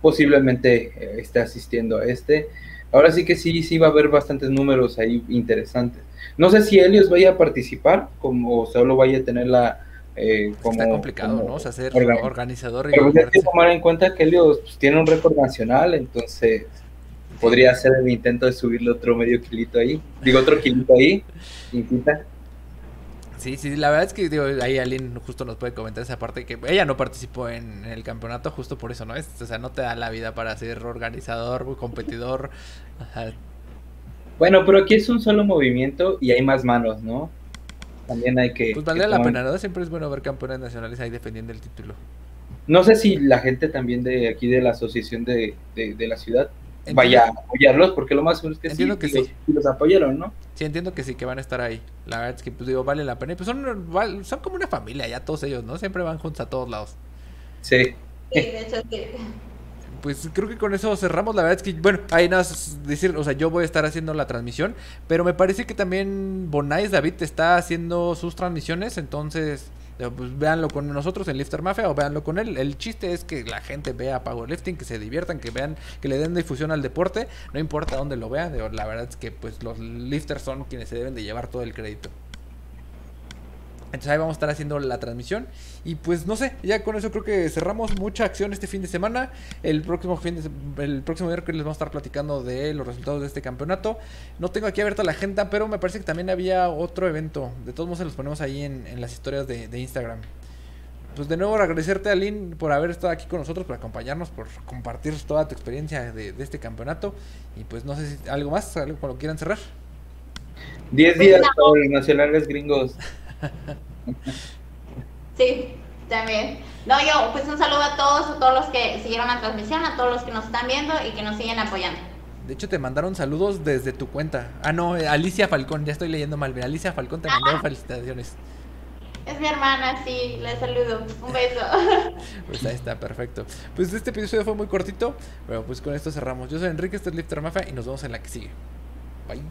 Posiblemente eh, esté asistiendo a este. Ahora sí que sí, sí va a haber bastantes números ahí interesantes. No sé si Helios vaya a participar como, o solo vaya a tener la, eh, como, Está complicado, ¿no? O sea, ser organizador. Pero pues hay que tomar en cuenta que Helios pues, tiene un récord nacional, entonces podría hacer el intento de subirle otro medio kilito ahí. Digo, otro kilito ahí. Sí, sí, la verdad es que digo, ahí alguien justo nos puede comentar esa parte que ella no participó en, el campeonato justo por eso, ¿no? Es, o sea, no te da la vida para ser organizador, competidor. Bueno, pero aquí es un solo movimiento y hay más manos, ¿no? También hay que... Pues valdría la pena, ¿no? Siempre es bueno ver campeones nacionales ahí defendiendo el título. No sé si la gente también de aquí de la asociación de, de la ciudad vaya a apoyarlos, porque lo más seguro es que entiendo que sí. Los, apoyaron, ¿no? Sí, entiendo que sí, que van a estar ahí. La verdad es que, pues digo, vale la pena. Y pues son, son como una familia ya todos ellos, ¿no? Siempre van juntos a todos lados. Sí. Pues creo que con eso cerramos. La verdad es que, bueno, hay nada decir, o sea, yo voy a estar haciendo la transmisión, pero me parece que también Bonais David está haciendo sus transmisiones, entonces pues véanlo con nosotros en Lifter Mafia o véanlo con él. El chiste es que la gente vea powerlifting, que se diviertan, que vean, que le den difusión al deporte, no importa dónde lo vean, la verdad es que pues los lifters son quienes se deben de llevar todo el crédito. Entonces ahí vamos a estar haciendo la transmisión. Y pues no sé, ya con eso creo que cerramos mucha acción este fin de semana. El próximo fin de, el próximo miércoles les vamos a estar platicando de los resultados de este campeonato. No tengo aquí abierta la agenda, pero me parece que también había otro evento. De todos modos se los ponemos ahí en, las historias de, Instagram. Pues de nuevo agradecerte Aline por haber estado aquí con nosotros, por acompañarnos, por compartir toda tu experiencia de, este campeonato. Y pues no sé si algo más, algo con lo quieran cerrar. 10 días para los nacionales gringos. sí, también. No, yo, pues un saludo a todos, a todos los que siguieron la transmisión, a todos los que nos están viendo y que nos siguen apoyando. De hecho, te mandaron saludos desde tu cuenta. Ah, no, eh, Alicia Falcón, ya estoy leyendo mal. Alicia Falcón te mandó ah. felicitaciones. Es mi hermana, sí, le saludo. Un beso. Pues ahí está, perfecto. Pues este episodio fue muy cortito, pero pues con esto cerramos. Yo soy Enrique, este es Lifter Mafia y nos vemos en la que sigue. Bye.